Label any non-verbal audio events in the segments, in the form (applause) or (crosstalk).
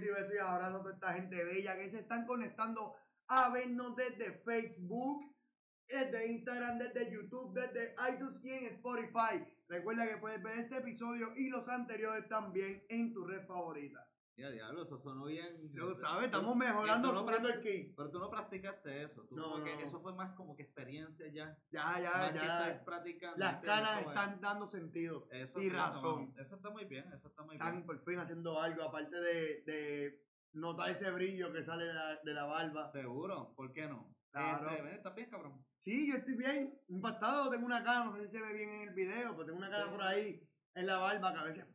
saludito y besos y abrazos a toda esta gente bella que se están conectando a vernos desde Facebook, desde Instagram, desde YouTube, desde iTunes y en Spotify. Recuerda que puedes ver este episodio y los anteriores también en tu red favorita. Ya, diablo, eso sonó bien. Lo sabes, estamos mejorando, no key. Pero tú no practicaste eso. Tú No, como que no. eso fue más como que experiencia ya. Ya, ya, más ya. practicando. Las caras están dando sentido. Eso y razón. Eso está muy bien, eso está muy Están bien. por fin haciendo algo, aparte de, de notar ese brillo que sale de la, de la barba. Seguro, ¿por qué no? Claro. Este, ¿Estás bien, cabrón? Sí, yo estoy bien. Impactado, tengo una cara, no sé si se ve bien en el video, pero tengo una cara Sí. por ahí en la barba que a veces.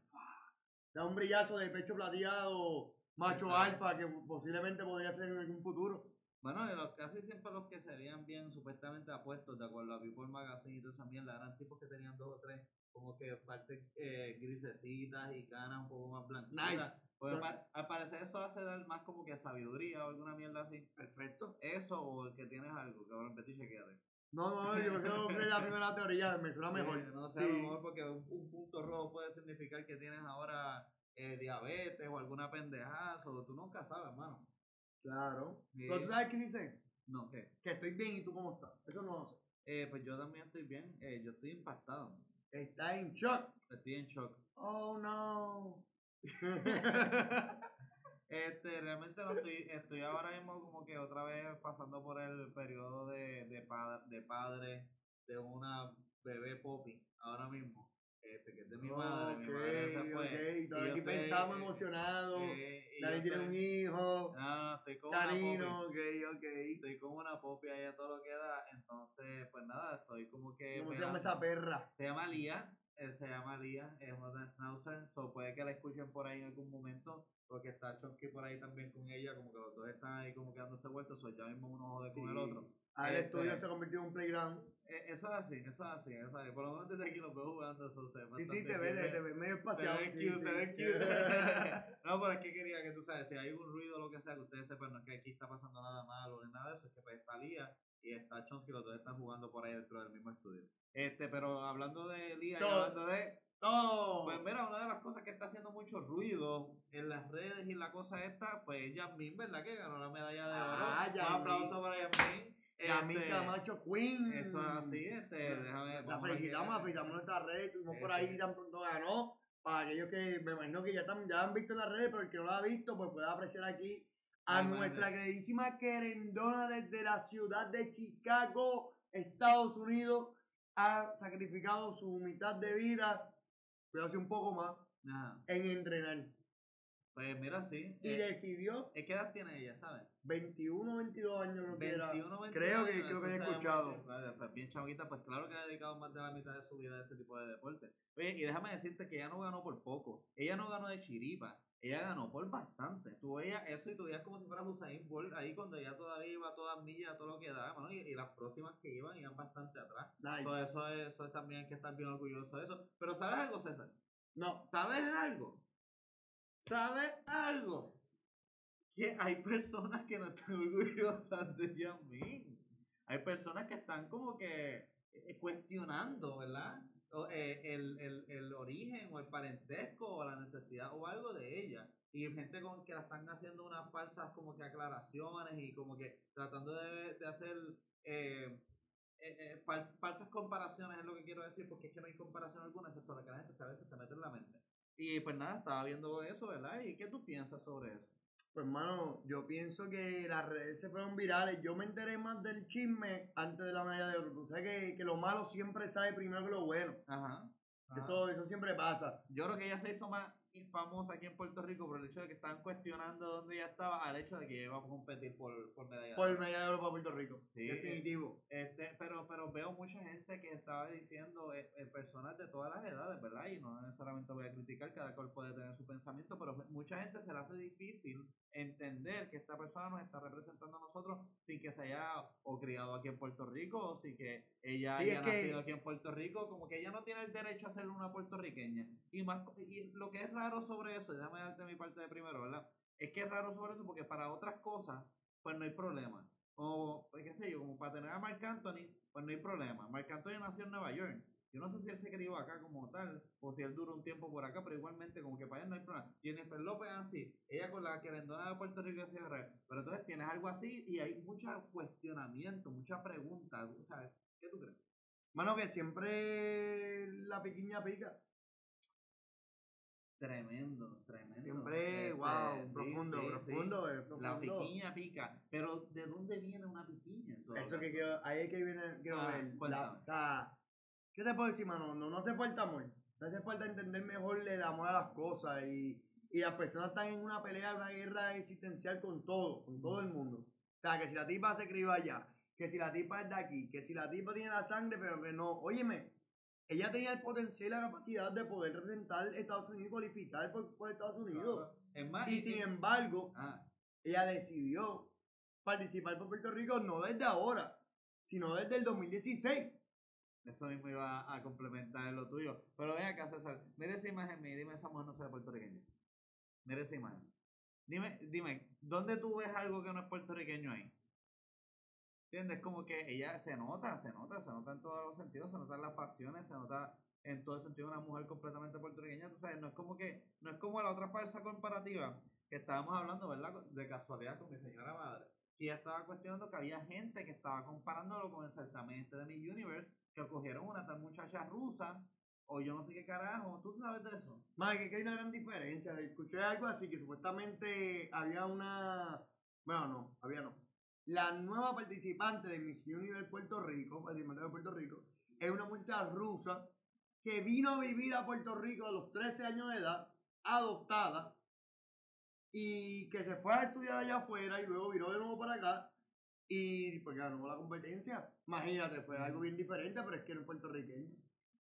Da un brillazo de pecho plateado, macho Exacto. alfa, que posiblemente podría ser en algún futuro. Bueno, los, casi siempre los que serían bien supuestamente apuestos, de acuerdo a People Magazine y toda esa mierda, eran tipos que tenían dos o tres, como que partes eh, grisecitas y canas un poco más blancas. Nice. Pa- al parecer eso hace dar más como que sabiduría o alguna mierda así. Perfecto. Eso o el que tienes algo, cabrón, vete y chequeate. No, no, yo creo que la primera teoría me suena mejor. Sí, no sé, a lo mejor porque un, un punto rojo puede significar que tienes ahora eh, diabetes o alguna pendejazo, tú nunca sabes, hermano. Claro. Sí. Pero tú sabes qué dice? No, ¿qué? Que estoy bien y tú cómo estás. Eso no lo sé. Eh, pues yo también estoy bien, eh, yo estoy impactado, Está en shock. estoy en shock. Oh no. (laughs) Este, realmente no estoy, estoy ahora mismo como que otra vez pasando por el periodo de, de, pa- de padre de una bebé poppy, ahora mismo, este, que es de mi madre, mi madre se ok. y aquí estoy, pensamos emocionados. eh, tiene un hijo. No, no, estoy con una ok, ok. Estoy como una poppy ahí a todo lo que da, entonces, pues nada, estoy como que... ¿Cómo se llama esa perra? Se llama Lía, eh, se llama Lía, es una Schnauzer, so puede que la escuchen por ahí en algún momento, porque está Chonky por ahí también con ella, como que los dos están ahí como que dándose vueltas, so ya mismo uno jode con el otro. Ah, el Este- estudio se convirtió en un playground. Eh, eso es así, eso es así, eso es así. Por lo menos desde aquí los veo jugando, eso se Sí, sí, te ves, te ves medio Se espaciado. sí, cute, se (laughs) cute. no, pero es que quería que tú sabes, si hay un ruido o lo que sea, que ustedes sepan, no es que aquí está pasando nada malo ni nada de eso, es que pues está Lía y está Chonsky, los dos están jugando por ahí dentro del mismo estudio. Este, pero hablando de Lía y Todo. hablando de ¡Oh! pues mira, una de las cosas que está haciendo mucho ruido en las redes y la cosa esta, pues Yasmin, ¿verdad? Que ganó la medalla de oro. Ah, Un aplauso para Yasmin. Yamin Este, Camacho Queen. Eso es así, este, déjame... La felicitamos, la felicitamos en nuestras redes. Estuvimos por ahí sí. tan pronto ganó. Para aquellos que me imagino que ya, están, ya han visto en las redes, pero el que no lo ha visto, pues puede apreciar aquí a Ay, nuestra madre. queridísima querendona desde la ciudad de Chicago, Estados Unidos. Ha sacrificado su mitad de vida, pero hace un poco más, en entrenar. Pues mira, sí. Y eh, decidió ¿eh, ¿Qué edad tiene ella, sabes? 21 22 años, creo que era. 21, 22 Creo que- años, creo que he escuchado. pues bien chamaquita, pues claro que ha dedicado más de la mitad de su vida a ese tipo de deporte. Oye, y déjame decirte que ella no ganó por poco. Ella no ganó de chiripa. Ella ganó por bastante. Tú veías eso y tú veías como si fuera Usain Bolt ahí cuando ella todavía iba a todas millas, todo lo que da, mano, y, y las próximas que iban iban bastante atrás. Nice. Todo eso, es- eso es también hay que estar bien orgulloso de eso. Pero ¿sabes algo, César? No, ¿Sabes algo? ¿Sabes algo? Que hay personas que no están (laughs) orgullosas de Yasmin. Hay personas que están como que eh, cuestionando, ¿verdad? O, eh, el, el, el origen o el parentesco o la necesidad o algo de ella. Y gente con que la están haciendo unas falsas como que aclaraciones y como que tratando de, de hacer eh, eh, eh, fal- falsas comparaciones es lo que quiero decir, porque es que no hay comparación alguna, excepto la que la gente a veces se mete en la mente. Y pues nada, estaba viendo eso, ¿verdad? ¿Y qué tú piensas sobre eso? Pues hermano, yo pienso que las redes se fueron virales. Yo me enteré más del chisme antes de la medalla de oro. Tú sabes que, que lo malo siempre sale primero que lo bueno. Ajá. ajá. Eso, eso siempre pasa. Yo creo que ella se hizo más famosa aquí en Puerto Rico por el hecho de que estaban cuestionando dónde ella estaba al hecho de que iba a competir por, por medalla. de Por medalla de oro para Puerto Rico. Sí. Definitivo. Este, pero, pero veo mucha gente que estaba diciendo, eh, eh, personas de todas las edades, ¿verdad? Y no necesariamente voy a criticar, cada cual puede tener su pensamiento, pero mucha gente se le hace difícil entender que esta persona nos está representando a nosotros sin que se haya o criado aquí en Puerto Rico o sin que ella Sí, haya que- nacido aquí en Puerto Rico, como que ella no tiene el derecho a ser una puertorriqueña. Y más y lo que es raro sobre eso, déjame darte mi parte de primero, ¿verdad? Es que es raro sobre eso porque para otras cosas, pues no hay problema. O, pues, qué sé yo, como para tener a Marc Anthony, pues no hay problema. Marc Anthony nació en Nueva York. Yo no sé si él se crió acá como tal, o si él duró un tiempo por acá, pero igualmente como que para él no hay problema. Jennifer López así, ella con la que querendona de Puerto Rico se Pero entonces tienes algo así y hay mucho cuestionamiento, mucha pregunta, ¿sabes? ¿Qué tú crees? Mano, que siempre la pequeña pica. Tremendo, tremendo. Siempre, wow, este, profundo, profundo, La piquiña pica. Pero, ¿de dónde viene una piquiña? Eso que quiero, ahí es que viene, quiero ah, ver. o sea, ¿qué te puedo decir, mano? No, no hace falta amor. No hace falta entender mejor el amor a las cosas. Y, y las personas están en una pelea, una guerra existencial con todo, con todo el mundo. O sea, que si la tipa se crió allá, que si la tipa es de aquí, que si la tipa tiene la sangre, pero que no. Óyeme, ella tenía el potencial y la capacidad de poder representar Estados Unidos y cualificar por, Estados Unidos. y sin embargo, ah. ella decidió participar por Puerto Rico no desde ahora, sino desde el 2016. Eso mismo iba a complementar lo tuyo. Pero ven acá, César. Mira esa imagen mía. Dime, esa mujer no sea puertorriqueña. Mira esa imagen. Dime, dime, ¿dónde tú ves algo que no es puertorriqueño ahí? ¿Entiendes? Como que ella se nota, se nota, se nota en todos los sentidos, se nota en las pasiones, se nota en todo el sentido una mujer completamente puertorriqueña. Tú sabes, no es como que, no es como la otra falsa comparativa que estábamos hablando, ¿verdad? De casualidad con mi señora madre. Y ella estaba cuestionando que había gente que estaba comparándolo con el certamente de mi Universe, que cogieron una tal muchacha rusa, o yo no sé qué carajo, ¿tú sabes de eso? Más que hay una gran diferencia. Escuché algo así, que supuestamente había una, bueno, no, había no la nueva participante de Miss Universe Puerto Rico, de Puerto Rico, es una muchacha rusa que vino a vivir a Puerto Rico a los 13 años de edad, adoptada, y que se fue a estudiar allá afuera y luego viró de nuevo para acá y pues ganó la competencia. Imagínate, fue algo bien diferente, pero es que no es puertorriqueño.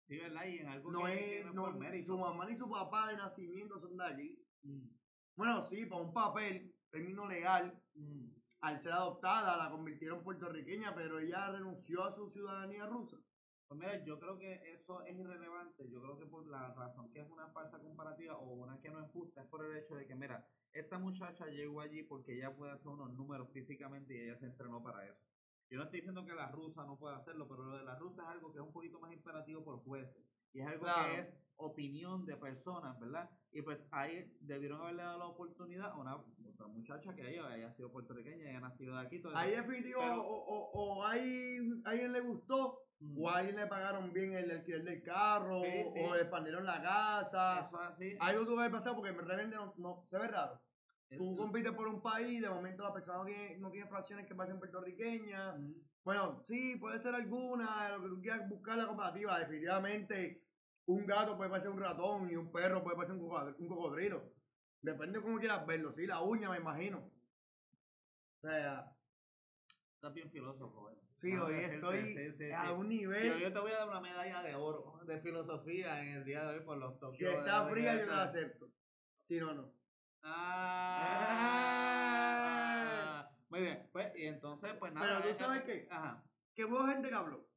Sí, ¿verdad? Y en algo no que, es, no, Su mamá ni su papá de nacimiento son de allí. Mm. Bueno, sí, para un papel, término legal, mm al ser adoptada la convirtieron puertorriqueña, pero ella renunció a su ciudadanía rusa. Pues mira, yo creo que eso es irrelevante. Yo creo que por la razón que es una falsa comparativa o una que no es justa es por el hecho de que, mira, esta muchacha llegó allí porque ella puede hacer unos números físicamente y ella se entrenó para eso. Yo no estoy diciendo que la rusa no pueda hacerlo, pero lo de la rusa es algo que es un poquito más imperativo por jueces. Y es algo que es opinión de personas, ¿verdad? Y pues ahí debieron haberle dado la oportunidad a una otra muchacha que ella haya sido puertorriqueña, haya nacido de aquí. Todo ahí definitivo, o, o, o ahí, alguien le gustó. O a alguien le pagaron bien el alquiler del carro, o le expandieron la casa. Eso así. Algo tuvo que pasar porque realmente no, no se ve raro. Tú compites por un país, de momento la persona no tiene, no tiene fracciones que pasen puertorriqueñas. Bueno, sí, puede ser alguna, lo que tú quieras buscar la comparativa. Definitivamente, un gato puede parecer un ratón y un perro puede parecer un cocodrilo. Depende de cómo quieras verlo. Sí, la uña, me imagino. O sea. Estás bien filósofo, eh. Sí, hoy estoy a un nivel. Yo, te voy a dar una medalla de oro de filosofía en el día de hoy por los toques. Si está fría, yo la acepto. Si no, no. Ah, Muy bien, pues, y entonces, pues nada. Pero tú sabes qué? Ajá. Que hubo gente que habló.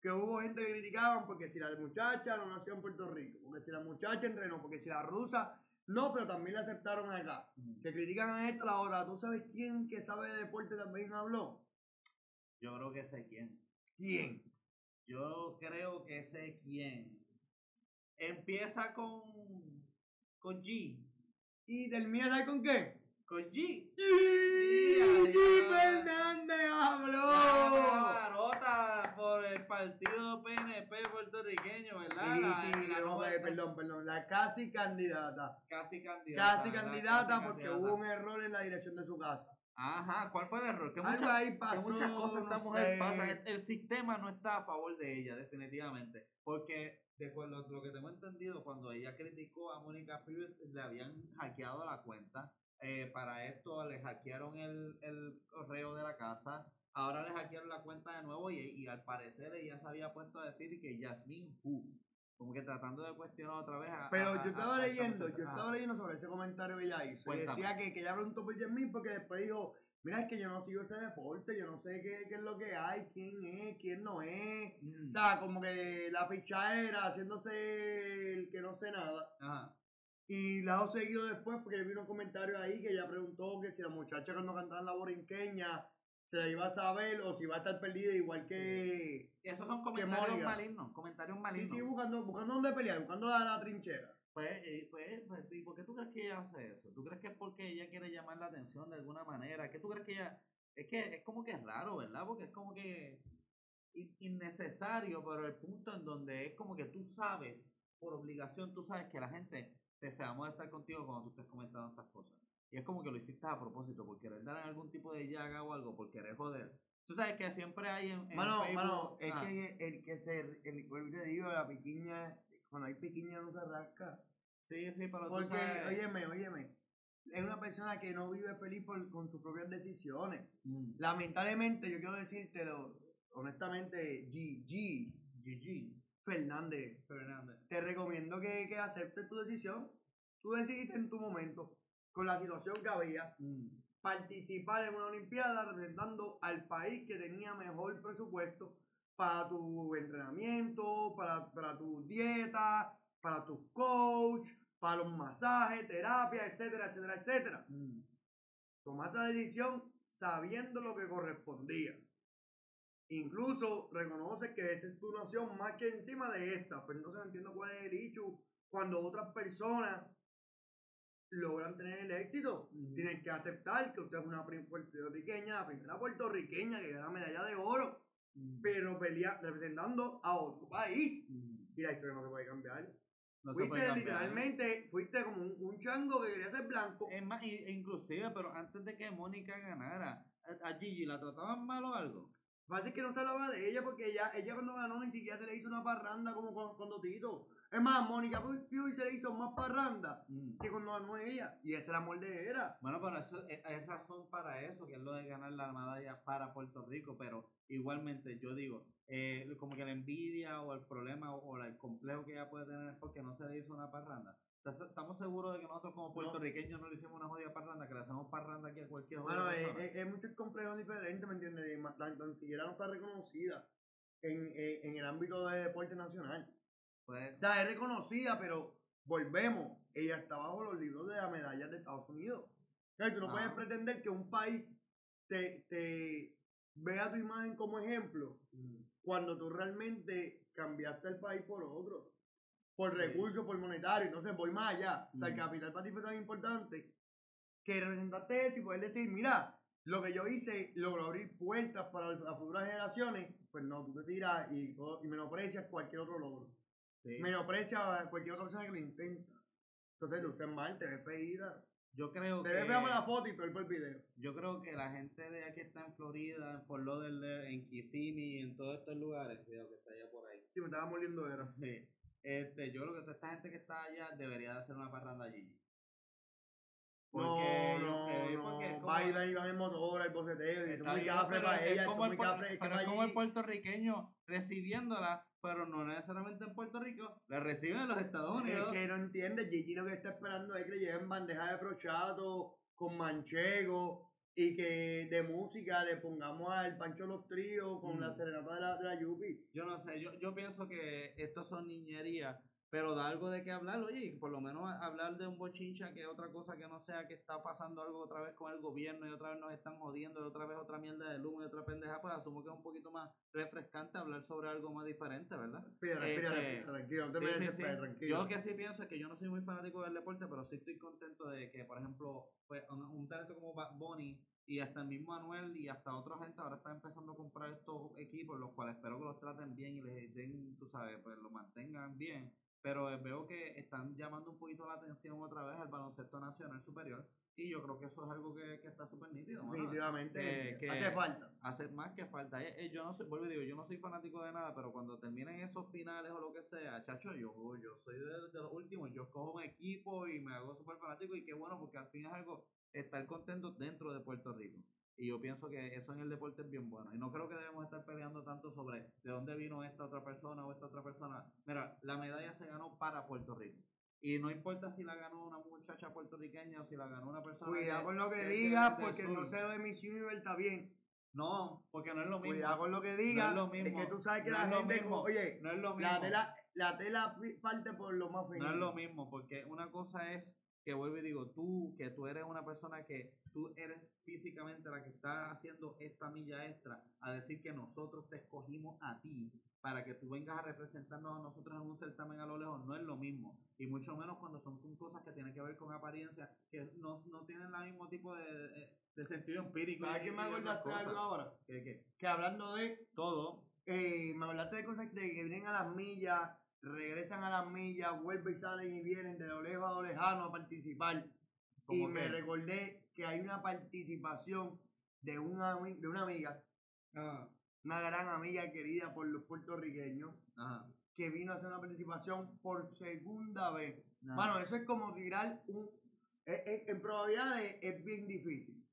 Que hubo gente que criticaban porque si la muchacha no nació en Puerto Rico, porque si la muchacha entrenó, porque si la rusa no, pero también la aceptaron acá. Que critican a esta la hora. ¿Tú sabes quién que sabe de deporte también habló? Yo creo que sé quién. ¿Quién? Yo creo que sé quién. Empieza con. con G. ¿Y termina con qué? Con G. G. Fernández habló el partido PNP puertorriqueño, ¿verdad? Sí, sí, perdón, perdón, la casi candidata. Casi candidata. Casi candidata porque hubo un error en la dirección de su casa. Ajá, ¿cuál fue el error? Que muchas, muchas cosas esta mujer pasa. El, sistema no está a favor de ella, definitivamente. Porque, de lo, lo que tengo entendido, cuando ella criticó a Mónica Pires, le habían hackeado la cuenta. Eh, para esto le hackearon el, el correo de la casa ahora le hackearon la cuenta de nuevo y, y, al parecer ella se había puesto a decir que Jasmine Hu, como que tratando de cuestionar otra vez a, Pero yo estaba leyendo, yo estaba leyendo sobre ese comentario que ella hizo. Y decía que, que ella preguntó por Jasmine porque después dijo, mira, es que yo no sigo ese deporte, yo no sé qué, qué es lo que hay, quién es, quién no es. Mm. O sea, como que la era haciéndose el que no sé nada. Ajá. Y la he seguido después porque vi un comentario ahí que ella preguntó que si la muchacha cuando cantaba en la borinqueña se la iba a saber o si va a estar perdida igual que... Esos son comentarios malignos, comentarios Sí, malignos. sí, buscando, buscando dónde pelear, buscando la, la trinchera. Pues, pues, pues, ¿y por qué tú crees que ella hace eso? ¿Tú crees que es porque ella quiere llamar la atención de alguna manera? ¿Qué tú crees que ella.? Es que es como que es raro, ¿verdad? Porque es como que in- innecesario, pero el punto en donde es como que tú sabes, por obligación, tú sabes que la gente te se va a molestar contigo cuando tú estés comentando estas cosas. Y es como que lo hiciste a propósito, por querer dar algún tipo de llaga o algo, por querer joder. Tú sabes que siempre hay en, en Mano, Facebook- mano, es ah, que el que se, el, y te digo, la piquiña, cuando hay piquiña no se rasca. Sí, sí, pero tú Porque, sabes. óyeme, óyeme, es una persona que no vive feliz por- con sus propias decisiones. Mm, Lamentablemente, yo quiero decírtelo, honestamente, GG, GG, Fernández, Fernández. te recomiendo que, que aceptes tu decisión. Tú decidiste en tu momento, con la situación que había, Mm. participar en una Olimpiada representando al país que tenía mejor presupuesto para tu entrenamiento, para, para tu dieta, para tus coach, para los masajes, terapia, etcétera, etcétera, etcétera. Mm. Tomaste la decisión sabiendo lo que correspondía. Incluso reconoce que esa es tu nación más que encima de esta. Pero entonces no entiendo cuál es el issue cuando otras personas logran tener el éxito. Tienen que aceptar que usted es una puertorriqueña, la primera puertorriqueña que gana medalla de oro, Mm. pero pelea representando a otro país. Mm. Y la historia no se puede cambiar. No fuiste puede cambiar. literalmente, fuiste como un, un chango que quería ser blanco. Es más, i- inclusive, pero antes de que Mónica ganara, a Gigi la trataban mal o algo. Es que no se hablaba de ella porque ella, ella cuando ganó ni siquiera se le hizo una parranda como con- cuando Tito. Es más, Mónica Puy se le hizo más parranda Mm. que cuando ganó ella. Y ese es el amor de era. Bueno, pero eso es, es razón para eso, que es lo de ganar la medalla para Puerto Rico, pero igualmente yo digo, eh, como que la envidia o el problema o, o el complejo que ella puede tener es porque no se le hizo una parranda. ¿Estás- Estamos seguros de que nosotros como puertorriqueños no le hicimos una jodida parranda, que le hacemos parranda aquí a cualquier Bueno, es, persona? es, es muchos complejos diferentes, ¿me entiendes? Y Tan, tan siquiera no está reconocida en, en, en el ámbito de deporte nacional. Pues, O sea, es reconocida, pero volvemos. Ella está bajo los libros de las medallas de Estados Unidos. O sea, tú no Ah. puedes pretender que un país te, te vea tu imagen como ejemplo mm, cuando tú realmente cambiaste el país por otro. Por Sí. recursos, por monetario. Entonces voy más allá. O sea, el capital para ti fue tan importante que representaste eso y poder decir, mira, lo que yo hice logró abrir puertas para las futuras generaciones. Pues no, tú te tiras y, y menosprecias cualquier otro logro. sí. Menosprecia a cualquier otra persona que lo intenta. Entonces, luces mal, te ves feída. Yo creo Te que... por la foto y peor por el video. Yo creo que la gente de aquí está en Florida, en Fort Lauderdale, en Kissimmee, en todos estos lugares, cuidado que está allá por ahí. Si me estaba moliendo era. Sí. Este, yo creo que toda esta gente que está allá debería de hacer una parranda allí. No, yo- no, eh, no. porque es como- Bailan y van en motor, el boceteo, y es muy cafre para es ella, eso como es el cafre. Es pero es como el puertorriqueño recibiéndola, pero no necesariamente en Puerto Rico, la reciben en los Estados Es Unidos. que no entiende, Gigi lo que está esperando es que le lleven bandeja de brochato con manchego y que de música le pongamos al Pancho Los Tríos con Mm. la serenata de la, de la Yupi. Yo no sé, yo, yo pienso que esto son niñerías, pero da algo de qué hablar, oye, y por lo menos hablar de un bochincha que otra cosa que no sea que está pasando algo otra vez con el gobierno y otra vez nos están jodiendo y otra vez otra mierda de humo y otra pendeja, pues asumo que es un poquito más refrescante hablar sobre algo más diferente, ¿verdad? Respira, respira, Este, respira, tranquilo, no te Sí, me sí, sí. tranquilo. Yo lo que sí pienso es que yo no soy muy fanático del deporte, pero sí estoy contento de que, por ejemplo, pues, un, un talento como Bad Bunny y hasta el mismo Anuel y hasta otra gente ahora están empezando a comprar estos equipos, los cuales espero que los traten bien y les den, tú sabes, pues los mantengan bien. Pero eh, veo que están llamando un poquito la atención otra vez al baloncesto nacional superior y yo creo que eso es algo que, que está súper nítido. Definitivamente, que- que- hace falta. hace más que falta. Eh, eh, yo no soy, vuelvo y digo, yo no soy fanático de nada, pero cuando terminen esos finales o lo que sea, chacho, yo, yo soy de, de los últimos, yo cojo un equipo y me hago súper fanático y qué bueno, porque al fin es algo, estar contento dentro de Puerto Rico. Y yo pienso que eso en el deporte es bien bueno. Y no creo que debemos estar peleando tanto sobre de dónde vino esta otra persona o esta otra persona. Mira, la medalla se ganó para Puerto Rico. Y no importa si la ganó una muchacha puertorriqueña o si la ganó una persona. Cuidado con lo que que- digas, porque sur. no sé lo de Miss Universe está bien. No, porque no es lo mismo. Cuidado con lo que digas. lo mismo. Es que tú sabes que No la es lo gente, mismo. como- oye, No es lo mismo. la tela, la tela parte por lo más fino. No es lo mismo, porque una cosa es que vuelvo y digo, tú, que tú eres una persona que tú eres físicamente la que está haciendo esta milla extra, a decir que nosotros te escogimos a ti para que tú vengas a representarnos a nosotros en un certamen a lo lejos, no es lo mismo. Y mucho menos cuando son cosas que tienen que ver con apariencia, que no, no tienen el mismo tipo de, de sentido empírico. ¿Sabes qué me acordaste algo ahora? Que, que Que hablando de todo, eh, me hablaste de cosas de que vienen a las millas, regresan a las millas, vuelven y salen y vienen de lo lejos a lo lejano a participar. Y me recordé que hay una participación de una, de una amiga, Ah, una gran amiga querida por los puertorriqueños, que vino a hacer una participación por segunda vez. Bueno, eso es como tirar un... eh, eh, en probabilidades es bien difícil.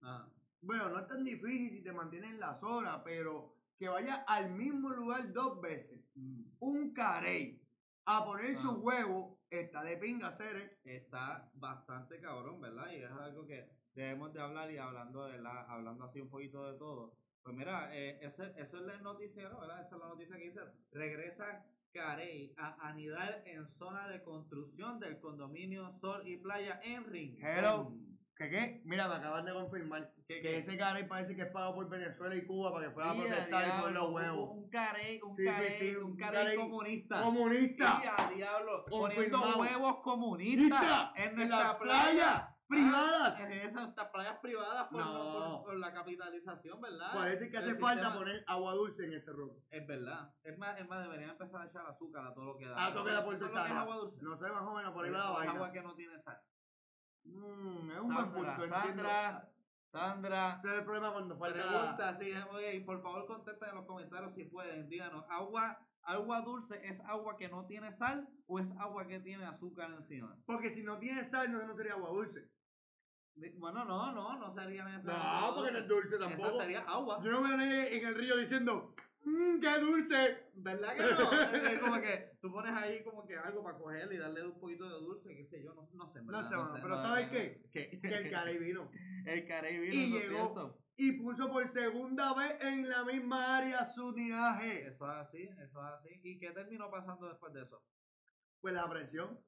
Bueno, no es tan difícil si te mantienes en la zona, pero que vaya al mismo lugar dos veces. Mm. Un carey a poner Ah. su huevo está de pinga hacer, ¿eh? está bastante cabrón, ¿verdad? Y es algo que debemos de hablar y hablando de la, hablando así un poquito de todo. Pues mira, eh, ese- eso es el noticiero, ¿verdad? Esa es la noticia que dice, regresa Carey a anidar en zona de construcción del condominio Sol y Playa en Rincón. Hello. ¿Qué qué? Mira, me acaban de confirmar ¿Qué, que ese carey parece que es pago por Venezuela y Cuba para que fuera a Y a protestar y poner diablo, los un- huevos. Un carey, un Sí, carey, sí, un un carey carey comunista. ¡Comunista! Y a diablo, poniendo huevos comunistas ¡Comunista! en ¡En nuestra las playa. playas privadas! En esas estas playas privadas por, No. por- por la capitalización, ¿verdad? Parece que El hace falta poner agua dulce en ese roto. Es verdad. Es más, es más, deberían empezar a echar azúcar a todo lo que da. A todo lo que da por ¿Eso es es sal. No sé, más o menos por ahí va la es vaina. agua que no tiene sal. Mm, es un buen punto. Sandra, Sandra. Es el problema cuando falta... Pregunta, sí, oye, y por favor contesten en los comentarios si pueden. Díganos, ¿agua, ¿agua dulce es agua que no tiene sal o es agua que tiene azúcar encima? Porque si no tiene sal, no, no sería agua dulce. Bueno, no, no, no sería necesario. No, porque no es dulce Esa tampoco. sería agua. Yo no veo a nadie en el río diciendo, mmm, qué dulce. ¿Verdad que no? (laughs) es como que tú pones ahí como que algo para cogerle y darle un poquito de dulce, qué sé yo, no, no sé. en No verdad, sé, mano, pero no, ¿sabes no, qué? ¿Qué? Que el carey vino. (laughs) El carey vino, Y llegó. cierto. Y puso por segunda vez en la misma área su tiraje. Eso es así, eso es así. ¿Y qué terminó pasando después de eso? Pues la presión.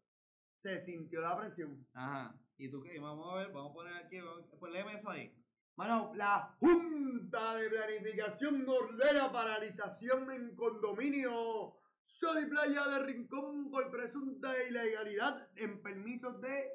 Se sintió la presión. Ajá. ¿Y tú qué? Vamos a ver, vamos a poner aquí, pues léeme eso ahí. Mano, la Junta de Planificación ordena paralización en condominio Sol y Playa de Rincón por presunta ilegalidad en permisos de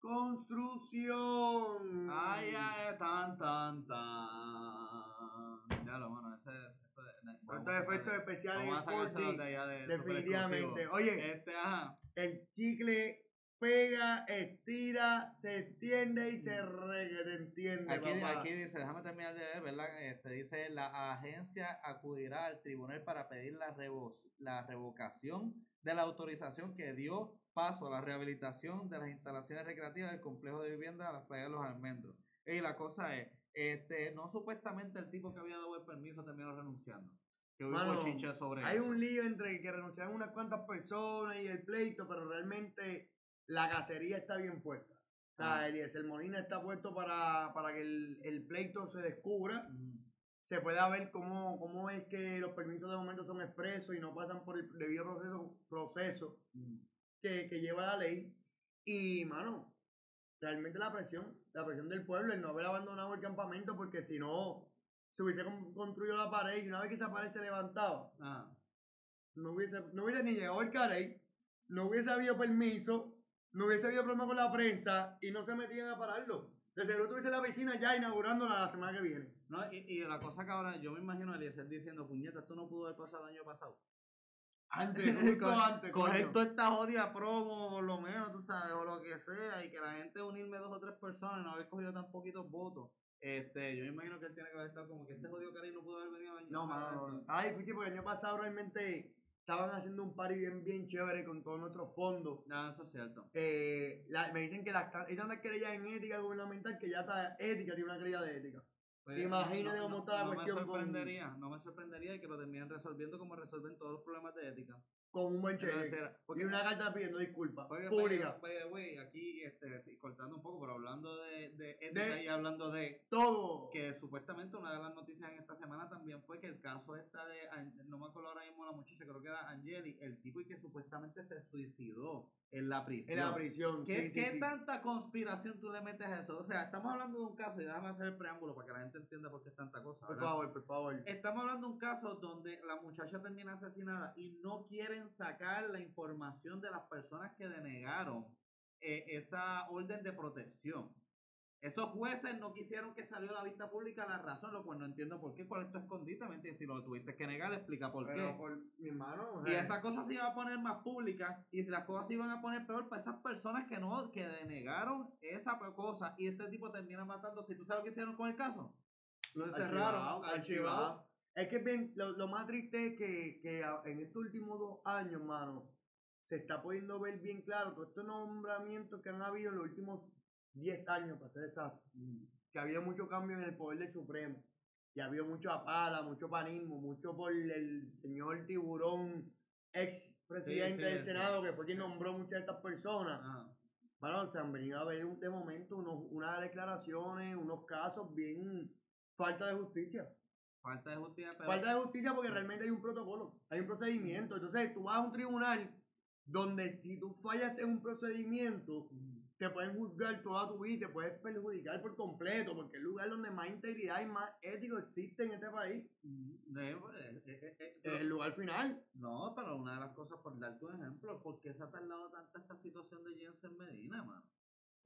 construcción. Ay, ay, tan, tan, tan. Ya lo, bueno, ese, eso es- vamos Estos efectos especiales Vamos a en sacárselos 4D, de allá de definitivamente. Oye. Este, ajá. el chicle pega, estira, se extiende y se entiende, Aquí, papá. aquí dice, déjame terminar de leer, ¿verdad? Este, dice, la agencia acudirá al tribunal para pedir la, revo- la revocación de la autorización que dio paso a la rehabilitación de las instalaciones recreativas del complejo de vivienda de las playas de los almendros. Y la cosa es, este, no supuestamente el tipo que había dado el permiso terminó renunciando. Que hubo Mano, bochinche sobre Hay eso. un lío entre que renunciaron unas cuantas personas y el pleito, pero realmente la cacería está bien puesta. O sea, Ah. Eliezer Molina está puesto para, para que el, el pleito se descubra, Mm, se pueda ver cómo, cómo es que los permisos de momento son expresos y no pasan por el debido proceso, proceso mm. que, que lleva la ley. Y, mano, realmente la presión, la presión del pueblo, el no haber abandonado el campamento, porque si no, se hubiese con- construido la pared y una vez que esa pared se levantaba, Ah, no hubiese, no hubiese ni llegado el carey, no hubiese habido permiso, no hubiese habido problema con la prensa y no se metían a pararlo. De seguro tuviese la piscina ya inaugurándola la semana que viene. no, y, y la cosa que ahora, yo me imagino a Eliezer diciendo, puñeta, esto no pudo haber pasado el año pasado. Antes, (laughs) justo antes. coger toda esta jodida promo, por lo menos, tú sabes, o lo que sea, y que la gente unirme dos o tres personas y no haber cogido tan poquitos votos. Este, yo me imagino que él tiene que haber estado como que este jodido cari no pudo haber venido año No, mano, no. Estaba difícil porque el año pasado realmente estaban haciendo un party bien, bien chévere con todos nuestros fondos. No, eso es cierto. Eh, la- me dicen que las, ca- hay tantas querellas en ética gubernamental que ya está ética, tiene una querella de ética. Pues, Imagínate cómo está la no cuestión Me con- sorprendería, no me sorprendería que lo terminen resolviendo como resuelven todos los problemas de ética. Con un buen cheque. Tercera. Y una carta pidiendo disculpas. Oye, Pública. way, aquí este, cortando un poco, pero hablando de, de y hablando de Todo. que supuestamente una de las noticias en esta semana también fue que el caso esta de, no me acuerdo ahora mismo la muchacha, creo que era Angeli, el tipo y que supuestamente se suicidó en la prisión. En la prisión. ¿Qué, sí, sí, qué sí. tanta conspiración tú le metes a eso? O sea, estamos hablando de un caso, y déjame hacer el preámbulo para que la gente entienda por qué es tanta cosa. Por ¿verdad? favor, por favor. Estamos hablando de un caso donde la muchacha termina asesinada y no quieren sacar la información de las personas que denegaron eh, esa orden de protección. Esos jueces no quisieron que saliera a la vista pública la razón, lo cual no entiendo por qué, cuál es tu escondite, ¿me entiendes? Si lo tuviste que negar, explica por Pero qué. por mi hermano. o Y sea, esa cosa se iba a poner más pública y las cosas se iban a poner peor para esas personas que no, que denegaron esa cosa y este tipo termina matando. Si tú sabes lo que hicieron con el caso, lo encerraron, Archivado, archivado. Es que bien, lo, lo más triste es que, que en estos últimos dos años, mano, se está pudiendo ver bien claro todos estos nombramientos que han habido en los últimos 10 años, para ser exacto. Que ha habido mucho cambio en el poder del Supremo. Y ha habido mucho apala, mucho panismo, mucho por el señor Tiburón, ex presidente Sí, sí, del sí. Senado, que fue quien nombró muchas de estas personas. Ah. Bueno, se han venido a ver un- de momento unos, unas declaraciones, unos casos bien falta de justicia. Falta de justicia, pero Falta de justicia porque realmente hay un protocolo, hay un procedimiento. Entonces tú vas a un tribunal donde si tú fallas en un procedimiento, te pueden juzgar toda tu vida, te puedes perjudicar por completo, porque es el lugar donde más integridad y más ético existe en este país. Mm, eh, pues, eh, eh, eh, Es el lugar final. No, pero una de las cosas, por darte un ejemplo, ¿por qué se ha tardado tanto esta situación de Jensen Medina, mano?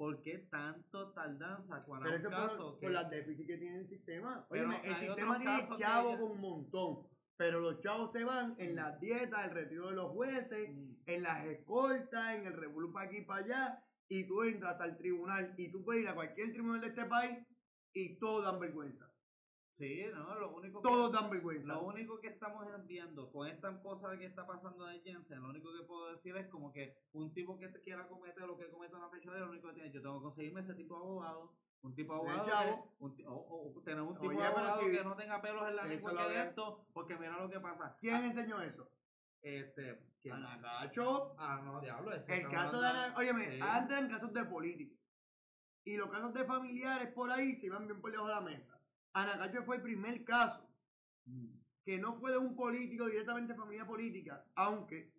¿Por qué tanto tardanza? ¿Cuál Pero es eso por, caso por que- las déficits que tiene el sistema. El sistema tiene chavos con un montón. Pero los chavos se van en las dietas, el retiro de los jueces, Mm, en las escoltas, en el revolú para aquí y para allá, y tú entras al tribunal y tú puedes ir a cualquier tribunal de este país y todos dan vergüenza. Sí, no, lo único que... Todos dan vergüenza. Lo único que estamos viendo con esta cosa que está pasando de Jensen, lo único que puedo decir es como que un tipo que te quiera cometer lo que comete una fechoría, lo único que tiene, yo tengo que conseguirme ese tipo de abogado, un tipo abogado, que- un o, o tener un tipo Oye, abogado si- que no tenga pelos en la lengua que esto, porque mira lo que pasa. ¿Quién Ah, enseñó eso? este, ¿quién? Anagacho. Ah, no, diablo, ese El caso de Ana, óyeme, Sí. antes eran casos de política. Y los casos de familiares por ahí se iban bien por debajo de la mesa. Anacacho fue el primer caso Mm. que no fue de un político directamente familia política, aunque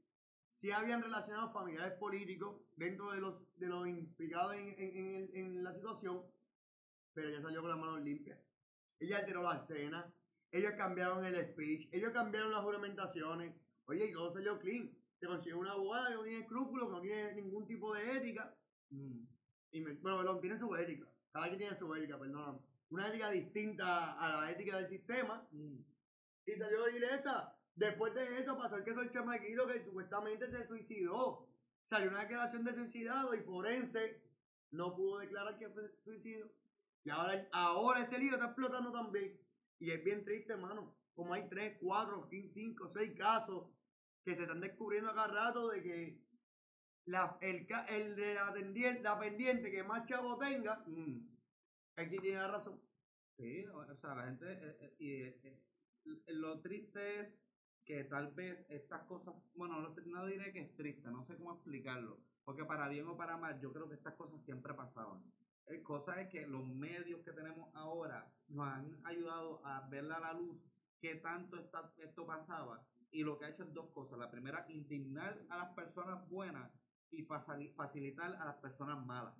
sí habían relacionado familiares políticos dentro de los, de los implicados en, en- en la situación, pero ella salió con las manos limpias. Ella alteró la escena, ellos cambiaron el speech, ellos cambiaron las juramentaciones. Oye, y todo salió clean. Se consiguió una abogada que no tiene escrúpulos, que no tiene ningún tipo de ética. Mm. Y me, bueno, perdón, tiene su ética. Cada quien tiene su ética, perdón. Una ética distinta a la ética del sistema Mm. y salió ilesa. Después de eso pasó el que el chamaquito que supuestamente se suicidó. Salió una declaración de suicidado y forense no pudo declarar que fue suicidio. Y ahora, ahora ese lío está explotando también. Y es bien triste, hermano. Como hay 3, 4, 5, 6 casos que se están descubriendo acá rato de que la, el, el de la, pendiente, la pendiente que más chavo tenga, Mm. Aquí tiene la razón. Sí, o sea, la gente, eh, eh, y eh, lo triste es que tal vez estas cosas, bueno, no, no diré que es triste, no sé cómo explicarlo, porque para bien o para mal, yo creo que estas cosas siempre pasaban. El cosa es que los medios que tenemos ahora nos han ayudado a verla a la luz qué tanto esta- esto pasaba y lo que ha hecho es dos cosas. La primera, indignar a las personas buenas y facili- facilitar a las personas malas.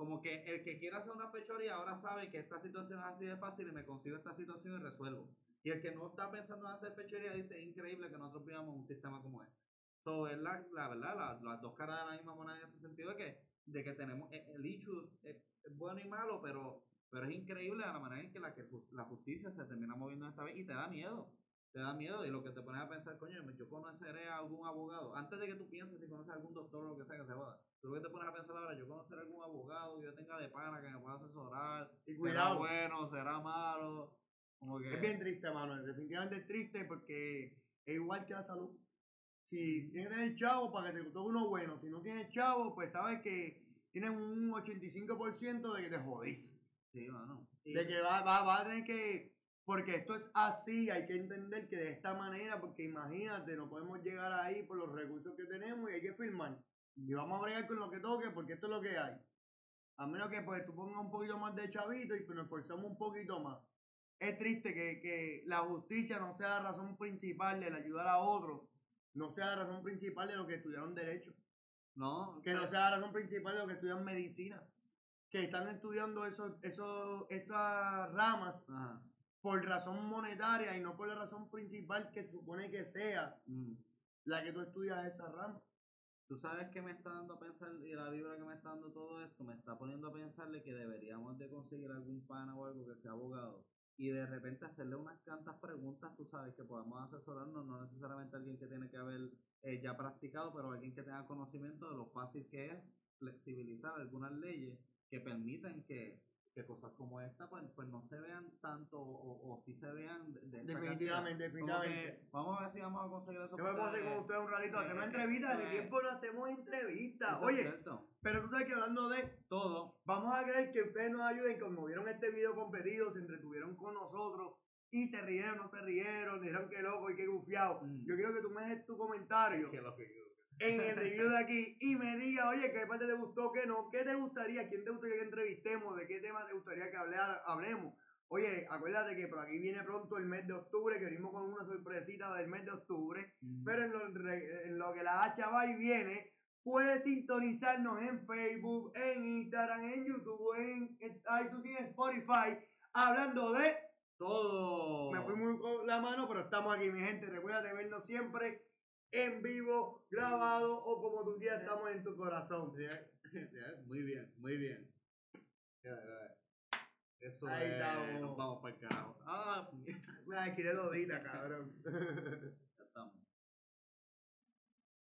Como que el que quiera hacer una fechoría ahora sabe que esta situación es así de fácil y me consigo esta situación y resuelvo. Y el que no está pensando en hacer fechoría dice, es increíble que nosotros vivamos un sistema como este. So, es la, la verdad, la- las dos caras de la misma moneda en ese sentido de que, de que tenemos eh, el issue es, bueno y malo, pero, pero es increíble la manera en que la, que la justicia se termina moviendo esta vez y te da miedo. Te da miedo y lo que te pones a pensar, coño, yo conoceré a algún abogado. Antes de que tú pienses si conoces a algún doctor o lo que sea que se joda. Tú lo que te pones a pensar ahora, yo conoceré a algún abogado que yo tenga de pana que me pueda asesorar. Y Será cuidado. bueno, será malo. Como que... Es bien triste, mano. Definitivamente es triste porque es igual que la salud. Si tienes el chavo para que te toque uno bueno, si no tienes chavo, pues sabes que tienes un 85% de que te jodís. Sí, mano. De que va, va, va a tener que Porque esto es así, hay que entender que de esta manera, porque imagínate, no podemos llegar ahí por los recursos que tenemos y hay que filmar. Y vamos a bregar con lo que toque porque esto es lo que hay. A menos que pues tú pongas un poquito más de chavito y pues, nos esforzamos un poquito más. Es triste que, que la justicia no sea la razón principal del ayudar a otros, no sea la razón principal de los que estudiaron derecho, No, que no sea la razón principal de los que estudian medicina, que están estudiando esos, esos, esas ramas Ajá. Por razón monetaria y no por la razón principal que se supone que sea Mm. la que tú estudias esa rama. Tú sabes que me está dando a pensar, y la vibra que me está dando todo esto, me está poniendo a pensarle que deberíamos de conseguir algún pana o algo que sea abogado y de repente hacerle unas cuantas preguntas, tú sabes, que podamos asesorarnos, no necesariamente alguien que tiene que haber eh, ya practicado, pero alguien que tenga conocimiento de lo fácil que es flexibilizar algunas leyes que permitan que, que cosas como esta pues, pues no se vean tanto o, o sí se vean de, de Definitivamente, definitivamente. vamos a ver si vamos a conseguir eso. Yo me puedo hacer con ustedes un ratito, hacer una entrevista, de tiempo no hacemos entrevistas. Oye, cierto. pero tú sabes que hablando de, todo vamos a creer que ustedes nos ayuden, como vieron este video competido, se entretuvieron con nosotros y se rieron, no se rieron, dijeron que loco y que gufiado. Mm. Yo quiero que tú me dejes tu comentario que lo que en el review de aquí y me diga, oye, qué parte te gustó, qué no, qué te gustaría, quién te gustaría que entrevistemos, de qué tema te gustaría que hablar, hablemos. Oye, acuérdate que por aquí viene pronto el mes de octubre, que venimos con una sorpresita del mes de octubre, pero en lo, en lo que la hacha va y viene, puedes sintonizarnos en Facebook, en Instagram, en YouTube, en, iTunes y en Spotify, hablando de... todo. Me fui muy con la mano, pero estamos aquí, mi gente. Recuerda de vernos siempre en vivo, grabado o como tu día estamos en tu corazón. (laughs) muy bien muy bien Ya, ya. eso Ahí es estamos. nos vamos para el carajo ah qué dodita, cabrón. (laughs)